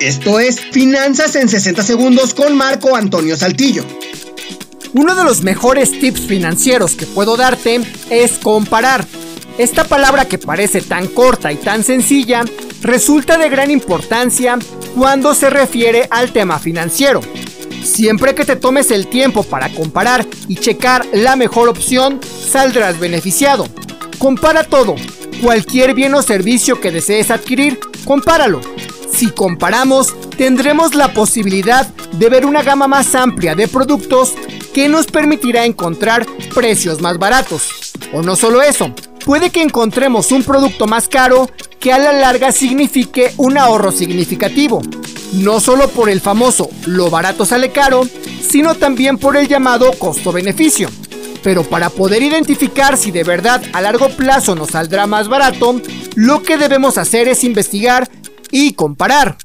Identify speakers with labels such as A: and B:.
A: Esto es Finanzas en 60 segundos con Marco Antonio Saltillo.
B: Uno de los mejores tips financieros que puedo darte es comparar. Esta palabra que parece tan corta y tan sencilla resulta de gran importancia cuando se refiere al tema financiero. Siempre que te tomes el tiempo para comparar y checar la mejor opción, saldrás beneficiado. Compara todo, cualquier bien o servicio que desees adquirir, compáralo. Si comparamos, tendremos la posibilidad de ver una gama más amplia de productos que nos permitirá encontrar precios más baratos. O no solo eso, puede que encontremos un producto más caro que a la larga signifique un ahorro significativo. No solo por el famoso lo barato sale caro, sino también por el llamado costo-beneficio. Pero para poder identificar si de verdad a largo plazo nos saldrá más barato, lo que debemos hacer es investigar y comparar.